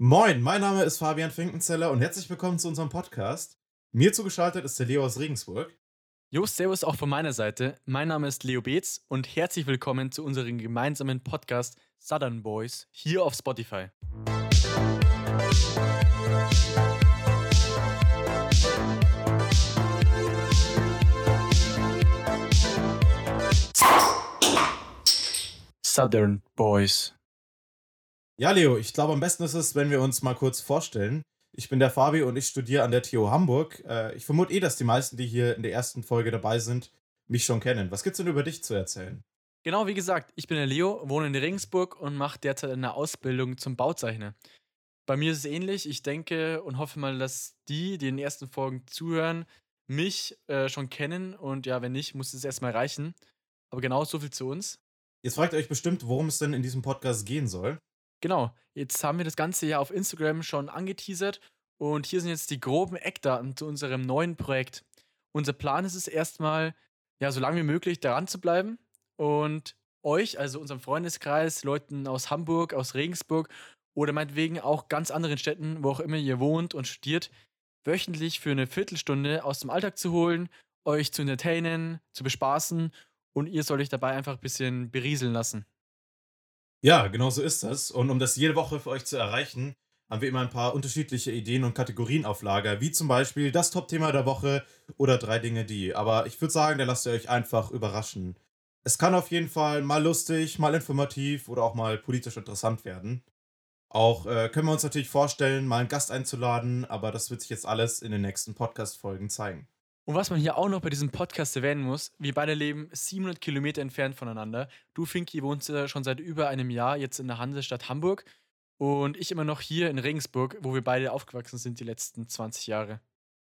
Moin, mein Name ist Fabian Finkenzeller und herzlich willkommen zu unserem Podcast. Mir zugeschaltet ist der Leo aus Regensburg. Jo, servus auch von meiner Seite. Mein Name ist Leo Beetz und herzlich willkommen zu unserem gemeinsamen Podcast Southern Boys hier auf Spotify. Southern Boys. Ja, Leo, ich glaube, am besten ist es, wenn wir uns mal kurz vorstellen. Ich bin der Fabi und ich studiere an der TU Hamburg. Äh, ich vermute eh, dass die meisten, die hier in der ersten Folge dabei sind, mich schon kennen. Was gibt's denn über dich zu erzählen? Genau, wie gesagt, ich bin der Leo, wohne in Regensburg und mache derzeit eine Ausbildung zum Bauzeichner. Bei mir ist es ähnlich. Ich denke und hoffe mal, dass die, die in den ersten Folgen zuhören, mich äh, schon kennen. Und ja, wenn nicht, muss es erstmal reichen. Aber genau so viel zu uns. Jetzt fragt ihr euch bestimmt, worum es denn in diesem Podcast gehen soll. Genau, jetzt haben wir das Ganze ja auf Instagram schon angeteasert und hier sind jetzt die groben Eckdaten zu unserem neuen Projekt. Unser Plan ist es erstmal, ja, so lange wie möglich daran zu bleiben und euch, also unserem Freundeskreis, Leuten aus Hamburg, aus Regensburg oder meinetwegen auch ganz anderen Städten, wo auch immer ihr wohnt und studiert, wöchentlich für eine Viertelstunde aus dem Alltag zu holen, euch zu entertainen, zu bespaßen und ihr sollt euch dabei einfach ein bisschen berieseln lassen. Ja, genau so ist das. Und um das jede Woche für euch zu erreichen, haben wir immer ein paar unterschiedliche Ideen und Kategorien auf Lager, wie zum Beispiel das Top-Thema der Woche oder drei Dinge, die. Aber ich würde sagen, da lasst ihr euch einfach überraschen. Es kann auf jeden Fall mal lustig, mal informativ oder auch mal politisch interessant werden. Auch äh, können wir uns natürlich vorstellen, mal einen Gast einzuladen, aber das wird sich jetzt alles in den nächsten Podcast-Folgen zeigen. Und was man hier auch noch bei diesem Podcast erwähnen muss, wir beide leben 700 Kilometer entfernt voneinander. Du, Finki, wohnst ja schon seit über einem Jahr jetzt in der Hansestadt Hamburg und ich immer noch hier in Regensburg, wo wir beide aufgewachsen sind die letzten 20 Jahre.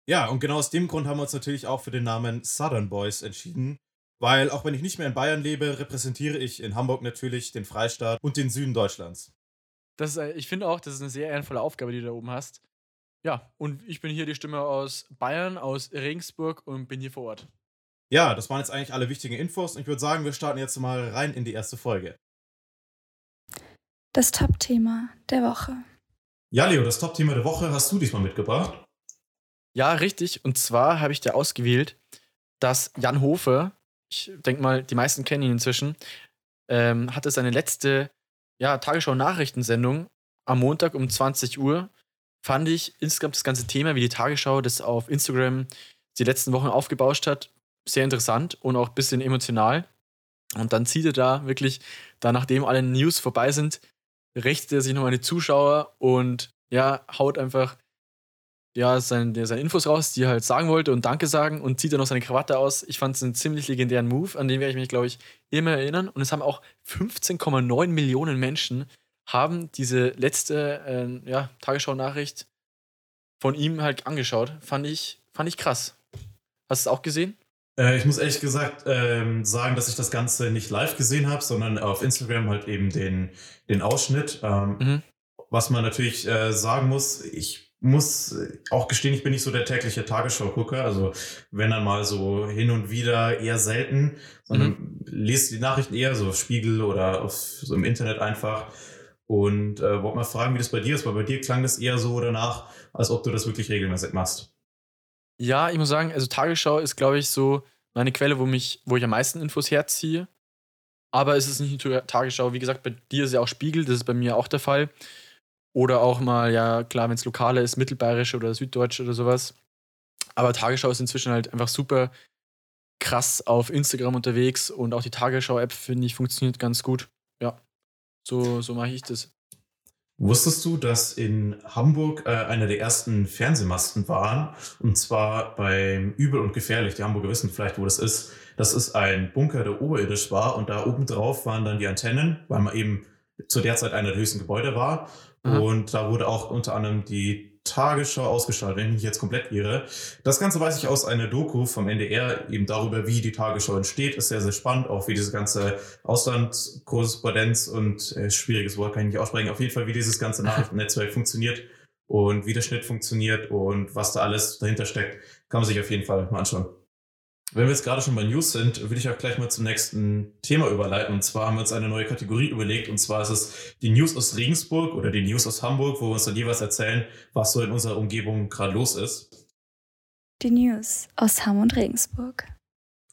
Ja, und genau aus dem Grund haben wir uns natürlich auch für den Namen Southern Boys entschieden. Weil auch wenn ich nicht mehr in Bayern lebe, repräsentiere ich in Hamburg natürlich den Freistaat und den Süden Deutschlands. Das ist, äh, ich finde auch, das ist eine sehr ehrenvolle Aufgabe, die du da oben hast. Ja, und ich bin hier die Stimme aus Bayern, aus Regensburg und bin hier vor Ort. Ja, das waren jetzt eigentlich alle wichtigen Infos und ich würde sagen, wir starten jetzt mal rein in die erste Folge. Das Top-Thema der Woche. Ja, Leo, das Top-Thema der Woche hast du diesmal mitgebracht. Ja, richtig. Und zwar habe ich dir ausgewählt, dass Jan Hofer, ich denke mal, die meisten kennen ihn inzwischen, ähm, hatte seine letzte ja, Tagesschau-Nachrichtensendung am Montag um 20 Uhr fand ich insgesamt das ganze Thema, wie die Tagesschau das auf Instagram die letzten Wochen aufgebauscht hat, sehr interessant und auch ein bisschen emotional. Und dann zieht er da wirklich, da nachdem alle News vorbei sind, richtet er sich nochmal an die Zuschauer und ja, haut einfach ja, seine, seine Infos raus, die er halt sagen wollte und Danke sagen und zieht dann noch seine Krawatte aus. Ich fand es einen ziemlich legendären Move, an den werde ich mich, glaube ich, immer erinnern. Und es haben auch 15,9 Millionen Menschen haben diese letzte äh, ja, Tagesschau-Nachricht von ihm halt angeschaut. Fand ich, fand ich krass. Hast du es auch gesehen? Äh, ich muss ehrlich gesagt ähm, sagen, dass ich das Ganze nicht live gesehen habe, sondern auf Instagram halt eben den, den Ausschnitt. Ähm, mhm. Was man natürlich äh, sagen muss, ich muss auch gestehen, ich bin nicht so der tägliche Tagesschau-Gucker. Also wenn dann mal so hin und wieder eher selten, sondern mhm. lese die Nachrichten eher so auf Spiegel oder auf, so im Internet einfach. Und äh, wollte mal fragen, wie das bei dir ist, weil bei dir klang das eher so danach, als ob du das wirklich regelmäßig machst. Ja, ich muss sagen, also Tagesschau ist, glaube ich, so meine Quelle, wo, mich, wo ich am meisten Infos herziehe. Aber es ist nicht nur Tagesschau. Wie gesagt, bei dir ist ja auch Spiegel, das ist bei mir auch der Fall. Oder auch mal, ja, klar, wenn es lokale ist, mittelbayerische oder süddeutsche oder sowas. Aber Tagesschau ist inzwischen halt einfach super krass auf Instagram unterwegs und auch die Tagesschau-App, finde ich, funktioniert ganz gut. Ja. So, so mache ich das. Wusstest du, dass in Hamburg äh, einer der ersten Fernsehmasten waren? Und zwar beim Übel und Gefährlich. Die Hamburger wissen vielleicht, wo das ist. Das ist ein Bunker, der oberirdisch war. Und da oben drauf waren dann die Antennen, weil man eben zu der Zeit einer der höchsten Gebäude war. Aha. Und da wurde auch unter anderem die Tagesschau ausgestrahlt, wenn ich mich jetzt komplett irre. Das Ganze weiß ich aus einer Doku vom NDR, eben darüber, wie die Tagesschau entsteht. Ist sehr, sehr spannend, auch wie diese ganze Auslandskorrespondenz und äh, schwieriges Wort kann ich nicht aussprechen, auf jeden Fall, wie dieses ganze Nachrichtennetzwerk funktioniert und wie der Schnitt funktioniert und was da alles dahinter steckt, kann man sich auf jeden Fall mal anschauen. Wenn wir jetzt gerade schon bei News sind, würde ich auch gleich mal zum nächsten Thema überleiten. Und zwar haben wir uns eine neue Kategorie überlegt. Und zwar ist es die News aus Regensburg oder die News aus Hamburg, wo wir uns dann jeweils erzählen, was so in unserer Umgebung gerade los ist. Die News aus Hamm und Regensburg.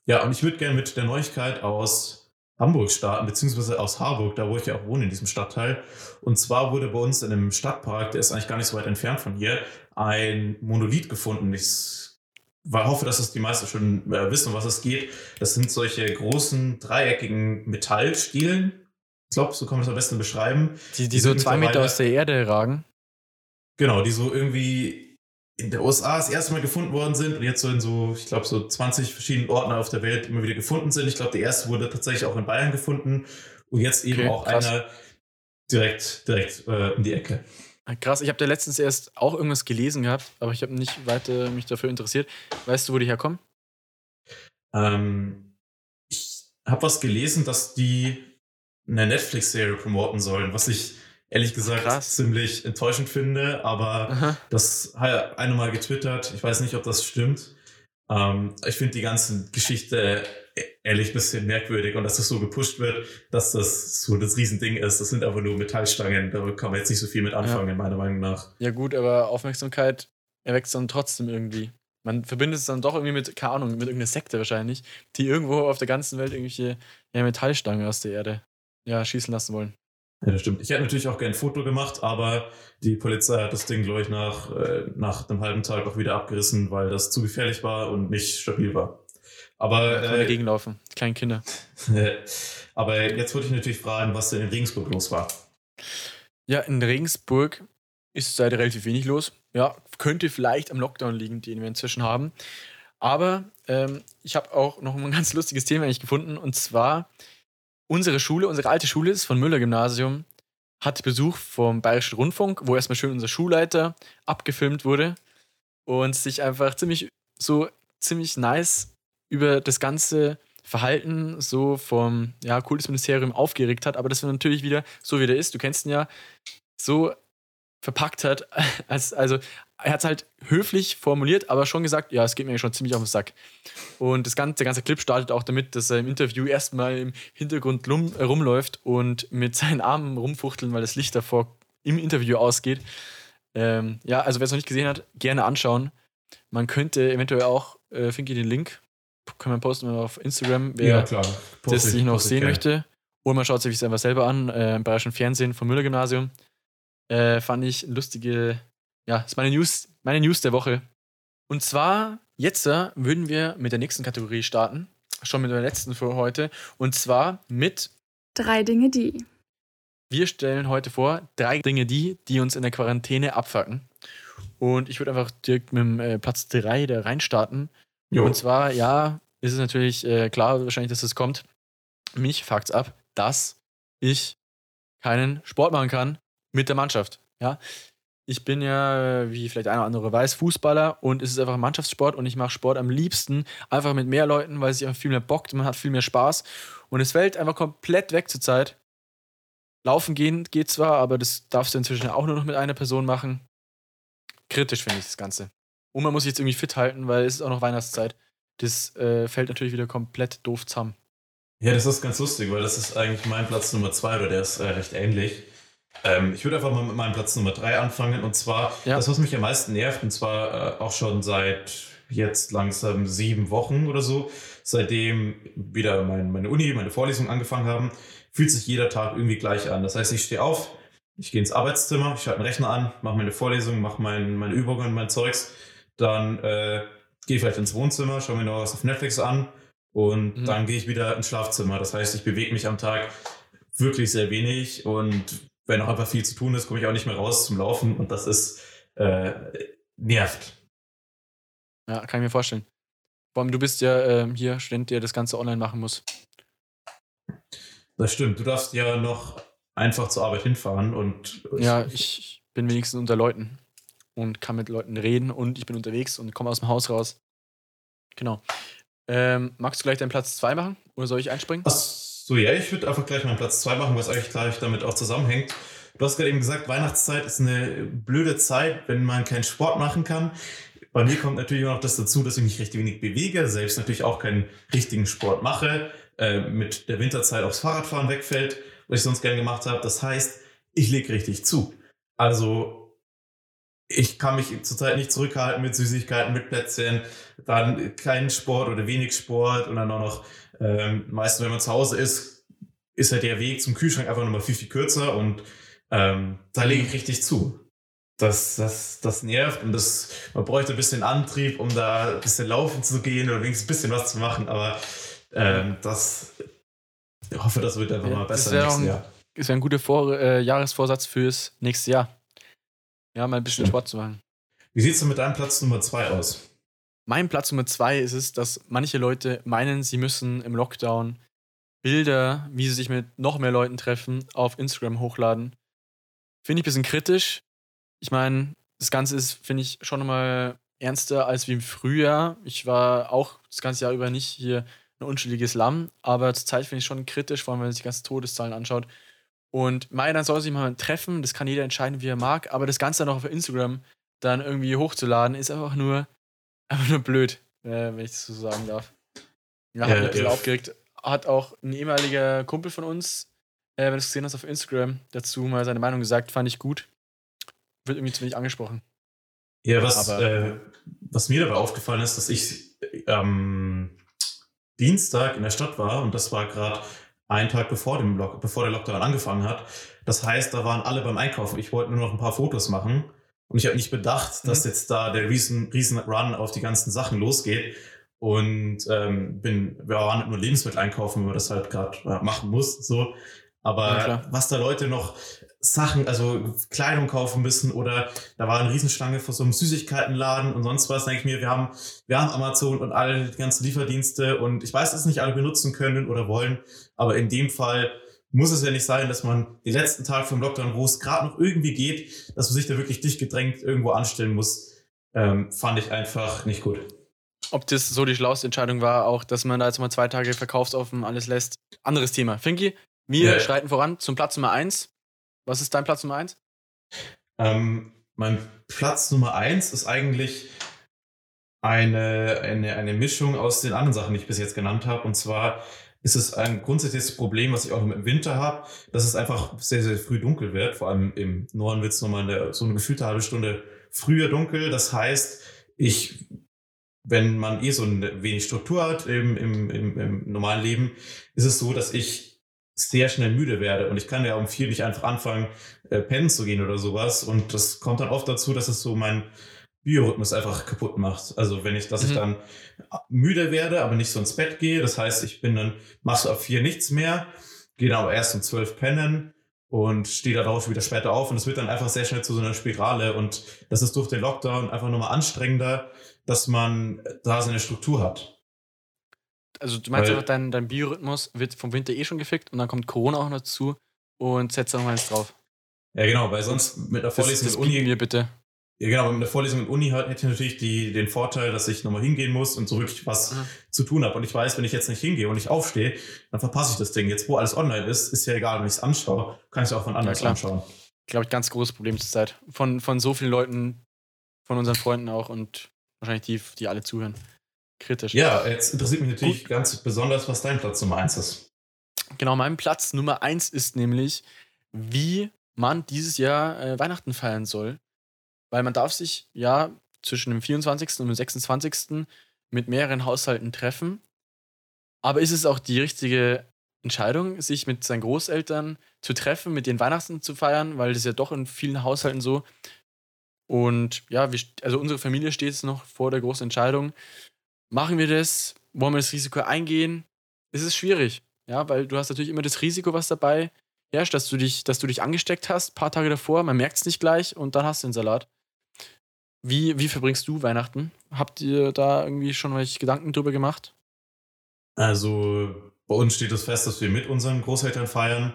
Ja, und ich würde gerne mit der Neuigkeit aus Hamburg starten, beziehungsweise aus Harburg, da wo ich ja auch wohne in diesem Stadtteil. Und zwar wurde bei uns in einem Stadtpark, der ist eigentlich gar nicht so weit entfernt von hier, ein Monolith gefunden. Ich hoffe, dass das die meisten schon äh, wissen, um was es geht. Das sind solche großen, dreieckigen Metallstielen. Ich glaube, so kann man das am besten beschreiben. Die, die, so zwei Meter aus der Erde ragen. Genau, die so irgendwie in der USA das erste Mal gefunden worden sind und jetzt so in so, ich glaube, so 20 verschiedenen Orten auf der Welt immer wieder gefunden sind. Ich glaube, der erste wurde tatsächlich auch in Bayern gefunden und jetzt eben okay, auch krass. einer direkt, direkt äh, um die Ecke. Ah, krass, ich habe da letztens erst auch irgendwas gelesen gehabt, aber ich habe nicht weiter mich dafür interessiert. Weißt du, wo die herkommen? Ähm, ich habe was gelesen, dass die eine Netflix-Serie promoten sollen, was ich ehrlich gesagt Krass. ziemlich enttäuschend finde, aber Aha. das hat eine mal getwittert. Ich weiß nicht, ob das stimmt. Ähm, ich finde die ganze Geschichte ehrlich ein bisschen merkwürdig und dass das so gepusht wird, dass das so das Riesending ist. Das sind aber nur Metallstangen, da kann man jetzt nicht so viel mit anfangen, ja. meiner Meinung nach. Ja, gut, aber Aufmerksamkeit erweckt dann trotzdem irgendwie. Man verbindet es dann doch irgendwie mit, keine Ahnung, mit irgendeiner Sekte wahrscheinlich, die irgendwo auf der ganzen Welt irgendwelche ja, Metallstangen aus der Erde ja, schießen lassen wollen. Ja, das stimmt. Ich hätte natürlich auch gerne ein Foto gemacht, aber die Polizei hat das Ding, glaube ich, nach, äh, nach einem halben Tag auch wieder abgerissen, weil das zu gefährlich war und nicht stabil war. Aber. Äh, dagegen laufen, kleine Kinder. aber jetzt wollte ich natürlich fragen, was denn in Regensburg los war. Ja, in Regensburg ist seit relativ wenig los. Ja, könnte vielleicht am Lockdown liegen, den wir inzwischen haben. Aber ähm, ich habe auch noch ein ganz lustiges Thema eigentlich gefunden. Und zwar unsere Schule, unsere alte Schule ist von Müller Gymnasium, hat Besuch vom Bayerischen Rundfunk, wo erstmal schön unser Schulleiter abgefilmt wurde und sich einfach ziemlich so ziemlich nice über das ganze Verhalten so vom ja, Kultusministerium aufgeregt hat, aber das war natürlich wieder so wie der ist. Du kennst ihn ja so verpackt hat, als, also er hat es halt höflich formuliert, aber schon gesagt, ja, es geht mir schon ziemlich auf den Sack. Und das ganze, der ganze Clip startet auch damit, dass er im Interview erstmal im Hintergrund lum, äh, rumläuft und mit seinen Armen rumfuchteln, weil das Licht davor im Interview ausgeht. Ähm, ja, also wer es noch nicht gesehen hat, gerne anschauen. Man könnte eventuell auch, äh, Finky, den Link können wir posten auf Instagram, wer ja, klar. das sich noch sehen möchte. Oder man schaut sich das einfach selber an, äh, im Bayerischen Fernsehen vom Müller-Gymnasium. Äh, fand ich lustige ja, ist meine News, meine News der Woche. Und zwar, jetzt äh, würden wir mit der nächsten Kategorie starten. Schon mit der letzten für heute. Und zwar mit Drei Dinge, die. Wir stellen heute vor, drei Dinge, die, die uns in der Quarantäne abfacken. Und ich würde einfach direkt mit dem äh, Platz 3 da reinstarten. Jo. Und zwar, ja, ist es natürlich äh, klar, wahrscheinlich, dass es kommt. Mich fuckt's ab, dass ich keinen Sport machen kann mit der Mannschaft. Ja, ich bin ja, wie vielleicht einer oder andere weiß, Fußballer und es ist einfach Mannschaftssport und ich mache Sport am liebsten einfach mit mehr Leuten, weil es sich einfach viel mehr bockt, man hat viel mehr Spaß und es fällt einfach komplett weg zur Zeit. Laufen gehen geht zwar, aber das darfst du inzwischen auch nur noch mit einer Person machen. Kritisch finde ich das Ganze. Und man muss sich jetzt irgendwie fit halten, weil es ist auch noch Weihnachtszeit. Das äh, fällt natürlich wieder komplett doof zusammen. Ja, das ist ganz lustig, weil das ist eigentlich mein Platz Nummer zwei oder der ist äh, recht ähnlich. Ähm, ich würde einfach mal mit meinem Platz Nummer drei anfangen. Und zwar ja. das, was mich am meisten nervt, und zwar äh, auch schon seit jetzt langsam sieben Wochen oder so, seitdem wieder mein, meine Uni, meine Vorlesungen angefangen haben, fühlt sich jeder Tag irgendwie gleich an. Das heißt, ich stehe auf, ich gehe ins Arbeitszimmer, ich schalte einen Rechner an, mache meine Vorlesungen, mache mein, meine Übungen, mein Zeugs, dann äh, gehe vielleicht ins Wohnzimmer, schaue mir noch was auf Netflix an und mhm. dann gehe ich wieder ins Schlafzimmer. Das heißt, ich bewege mich am Tag wirklich sehr wenig und wenn auch einfach viel zu tun ist, komme ich auch nicht mehr raus zum Laufen und das ist äh, nervt. Ja, kann ich mir vorstellen. Vor allem, du bist ja äh, hier Student, der das Ganze online machen muss. Das stimmt. Du darfst ja noch einfach zur Arbeit hinfahren und. Ja, ich bin wenigstens unter Leuten und kann mit Leuten reden und ich bin unterwegs und komme aus dem Haus raus. Genau. Ähm, magst du gleich deinen Platz 2 machen oder soll ich einspringen? Was? So, ja, ich würde einfach gleich meinen Platz 2 machen, was eigentlich gleich damit auch zusammenhängt. Du hast gerade eben gesagt, Weihnachtszeit ist eine blöde Zeit, wenn man keinen Sport machen kann. Bei mir kommt natürlich auch noch das dazu, dass ich mich recht wenig bewege, selbst natürlich auch keinen richtigen Sport mache, äh, mit der Winterzeit aufs Fahrradfahren wegfällt, was ich sonst gerne gemacht habe. Das heißt, ich lege richtig zu. Also ich kann mich zurzeit nicht zurückhalten mit Süßigkeiten, mit Plätzchen, dann kein Sport oder wenig Sport und dann auch noch, ähm, meistens wenn man zu Hause ist, ist halt der Weg zum Kühlschrank einfach nochmal viel, viel kürzer und ähm, da lege ich richtig zu. Das, das, das nervt und das, man bräuchte ein bisschen Antrieb, um da ein bisschen laufen zu gehen oder wenigstens ein bisschen was zu machen, aber ähm, das, ich hoffe, das wird einfach Ja, mal das besser wär im nächsten auch ein- Jahr. Ist ja ein guter Vor äh, Jahresvorsatz fürs nächste Jahr. Ja, mal ein bisschen Ja. Sport zu machen. Wie sieht es denn mit deinem Platz Nummer zwei aus? Mein Platz Nummer zwei ist es, dass manche Leute meinen, sie müssen im Lockdown Bilder, wie sie sich mit noch mehr Leuten treffen, auf Instagram hochladen. Finde ich ein bisschen kritisch. Ich meine, das Ganze ist, finde ich, schon mal ernster als wie im Frühjahr. Ich war auch das ganze Jahr über nicht hier ein unschuldiges Lamm, aber zur Zeit finde ich schon kritisch, vor allem wenn man sich die ganzen Todeszahlen anschaut. Und Mai, dann soll sich mal treffen, das kann jeder entscheiden, wie er mag, aber das Ganze dann auch auf Instagram dann irgendwie hochzuladen, ist einfach nur, einfach nur blöd, wenn ich das so sagen darf. Ja, hat Ja, mich ein bisschen ja. aufgeregt. Hat auch ein ehemaliger Kumpel von uns, äh, wenn du es gesehen hast auf Instagram, dazu mal seine Meinung gesagt, fand ich gut. Wird irgendwie zu wenig angesprochen. Ja, was, Aber- äh, was mir dabei aufgefallen ist, dass ich am Dienstag in der Stadt war und das war gerade ein Tag bevor, dem Lock bevor der Lockdown angefangen hat. Das heißt, da waren alle beim Einkaufen. Ich wollte nur noch ein paar Fotos machen und ich habe nicht bedacht, dass jetzt da der riesen, riesen Run auf die ganzen Sachen losgeht. Und ähm, bin, wir waren halt nur Lebensmittel einkaufen, wenn man das halt gerade äh, machen muss. So. Aber Ja, was da Leute noch Sachen, also Kleidung kaufen müssen oder da war eine Riesenschlange vor so einem Süßigkeitenladen und sonst was, denke ich mir, wir haben, wir haben Amazon und alle die ganzen Lieferdienste und ich weiß, dass nicht alle benutzen können oder wollen, aber in dem Fall muss es ja nicht sein, dass man den letzten Tag vom Lockdown, wo es gerade noch irgendwie geht, dass man sich da wirklich dicht gedrängt irgendwo anstellen muss, ähm, fand ich einfach nicht gut. Ob das so die schlauste Entscheidung war, auch, dass man da jetzt mal zwei Tage verkaufsoffen alles lässt. Anderes Thema. Finki, wir Ja. schreiten voran zum Platz Nummer eins. Was ist dein Platz Nummer eins? Ähm, mein Platz Nummer eins ist eigentlich eine, eine, eine Mischung aus den anderen Sachen, die ich bis jetzt genannt habe. Und zwar ist es ein grundsätzliches Problem, was ich auch im Winter habe, dass es einfach sehr, sehr früh dunkel wird. Vor allem im Norden wird es nochmal so eine gefühlte halbe Stunde früher dunkel. Das heißt, ich, wenn man eh so ein wenig Struktur hat im, im, im, im normalen Leben, ist es so, dass ich sehr schnell müde werde und ich kann ja um vier nicht einfach anfangen, äh, pennen zu gehen oder sowas. Und das kommt dann oft dazu, dass es so mein Biorhythmus einfach kaputt macht. Also wenn ich, dass ich Mhm. dann müde werde, aber nicht so ins Bett gehe. Das heißt, ich bin dann, machst du ab vier nichts mehr, gehe dann aber erst um zwölf pennen und stehe darauf wieder später auf und es wird dann einfach sehr schnell zu so einer Spirale und das ist durch den Lockdown einfach nochmal anstrengender, dass man da seine Struktur hat. Also du meinst Weil- einfach, dein, dein Biorhythmus wird vom Winter eh schon gefickt und dann kommt Corona auch noch dazu und setzt da noch mal eins drauf. Ja, genau, weil sonst mit Das, Vorlesung das in Uni wir bitte. Ja, genau, aber mit der Vorlesung in Uni hätte ich natürlich die, den Vorteil, dass ich nochmal hingehen muss und so wirklich was Mhm. zu tun habe. Und ich weiß, wenn ich jetzt nicht hingehe und ich aufstehe, dann verpasse ich das Ding. Jetzt, wo alles online ist, ist ja egal, wenn ich es anschaue, kann ich es auch von anders klar. anschauen. Glaube ich, ganz großes Problem zur Zeit. Von, von so vielen Leuten, von unseren Freunden auch und wahrscheinlich die, die alle zuhören. Kritisch. Ja, jetzt interessiert mich natürlich ganz besonders, was dein Platz Nummer eins ist. Genau, mein Platz Nummer eins ist nämlich, wie man dieses Jahr äh, Weihnachten feiern soll. Weil man darf sich ja zwischen dem 24. und dem 26. mit mehreren Haushalten treffen. Aber ist es auch die richtige Entscheidung, sich mit seinen Großeltern zu treffen, mit den Weihnachten zu feiern, weil das ist ja doch in vielen Haushalten so. Und ja, wir, also unsere Familie steht jetzt noch vor der großen Entscheidung. Machen wir das? Wollen wir das Risiko eingehen? Es ist schwierig, ja, weil du hast natürlich immer das Risiko, was dabei herrscht, dass du dich, dass du dich angesteckt hast, ein paar Tage davor, man merkt es nicht gleich und dann hast du den Salat. Wie, wie verbringst du Weihnachten? Habt ihr da irgendwie schon welche Gedanken drüber gemacht? Also bei uns steht es fest, dass wir mit unseren Großeltern feiern.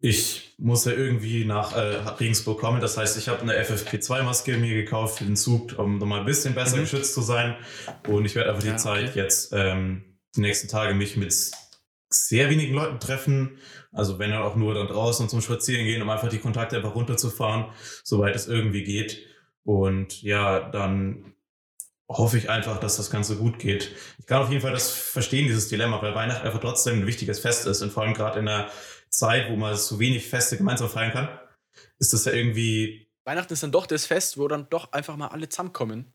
Ich muss ja irgendwie nach äh, Regensburg kommen. Das heißt, ich habe eine FFP2-Maske mir gekauft für den Zug, um nochmal ein bisschen besser Mhm. geschützt zu sein. Und ich werde einfach die Ja, okay. Zeit jetzt ähm, die nächsten Tage mich mit sehr wenigen Leuten treffen. Also wenn dann auch nur dann draußen zum Spazieren gehen, um einfach die Kontakte einfach runterzufahren, soweit es irgendwie geht. Und ja, dann hoffe ich einfach, dass das Ganze gut geht. Ich kann auf jeden Fall das verstehen, dieses Dilemma, weil Weihnachten einfach trotzdem ein wichtiges Fest ist und vor allem gerade in einer Zeit, wo man so wenig Feste gemeinsam feiern kann, ist das ja irgendwie. Weihnachten ist dann doch das Fest, wo dann doch einfach mal alle zusammenkommen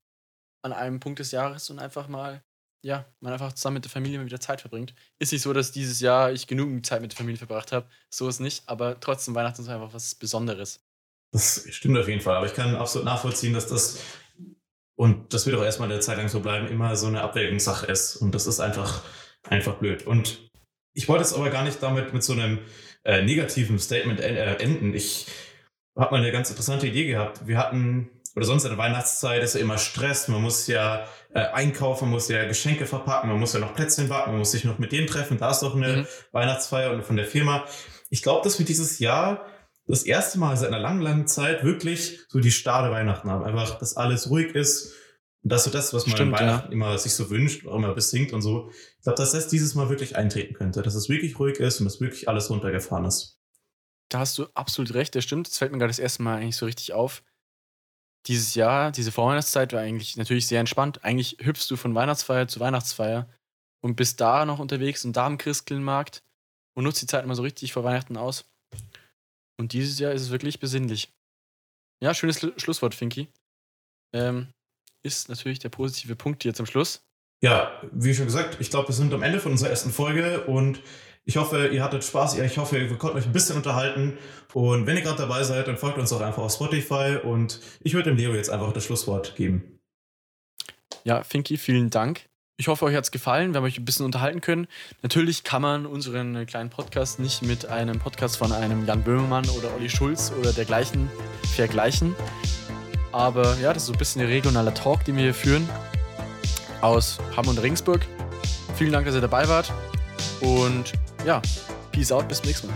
an einem Punkt des Jahres und einfach mal, ja, man einfach zusammen mit der Familie mal wieder Zeit verbringt. Ist nicht so, dass dieses Jahr ich genug Zeit mit der Familie verbracht habe. So ist nicht, aber trotzdem Weihnachten ist einfach was Besonderes. Das stimmt auf jeden Fall, aber ich kann absolut nachvollziehen, dass das und das wird auch erstmal eine Zeit lang so bleiben, immer so eine Abwägungssache ist. Und das ist einfach, einfach blöd. Und ich wollte es aber gar nicht damit mit so einem äh, negativen Statement äh, enden. Ich habe mal eine ganz interessante Idee gehabt. Wir hatten, oder sonst in der Weihnachtszeit ist ja immer Stress. Man muss ja äh, einkaufen, man muss ja Geschenke verpacken, man muss ja noch Plätzchen backen, man muss sich noch mit denen treffen. Da ist doch eine mhm. Weihnachtsfeier und von der Firma. Ich glaube, dass wir dieses Jahr das erste Mal seit einer langen, langen Zeit wirklich so die starre Weihnachten haben. Einfach, dass alles ruhig ist. Und das ist so das, was man Stimmt, Weihnachten ja. immer sich so wünscht, auch immer besingt und so. Ich glaube, dass das dieses Mal wirklich eintreten könnte, dass es wirklich ruhig ist und dass wirklich alles runtergefahren ist. Da hast du absolut recht, das stimmt. Das fällt mir gerade das erste Mal eigentlich so richtig auf. Dieses Jahr, diese Vorweihnachtszeit war eigentlich natürlich sehr entspannt. Eigentlich hüpfst du von Weihnachtsfeier zu Weihnachtsfeier und bist da noch unterwegs und da am Christkindlmarkt und nutzt die Zeit immer so richtig vor Weihnachten aus. Und dieses Jahr ist es wirklich besinnlich. Ja, schönes Schlusswort, Finky. Ähm, ist natürlich der positive Punkt hier zum Schluss. Ja, wie schon gesagt, ich glaube, wir sind am Ende von unserer ersten Folge und ich hoffe, ihr hattet Spaß. Ich hoffe, wir konnten euch ein bisschen unterhalten. Und wenn ihr gerade dabei seid, dann folgt uns auch einfach auf Spotify und ich würde dem Leo jetzt einfach das Schlusswort geben. Ja, Finky, vielen Dank. Ich hoffe, euch hat es gefallen. Wir haben euch ein bisschen unterhalten können. Natürlich kann man unseren kleinen Podcast nicht mit einem Podcast von einem Jan Böhmermann oder Olli Schulz oder dergleichen vergleichen. Aber ja, das ist so ein bisschen der regionale Talk, den wir hier führen aus Hamm und Ringsburg. Vielen Dank, dass ihr dabei wart. Und ja, peace out, bis zum nächsten Mal.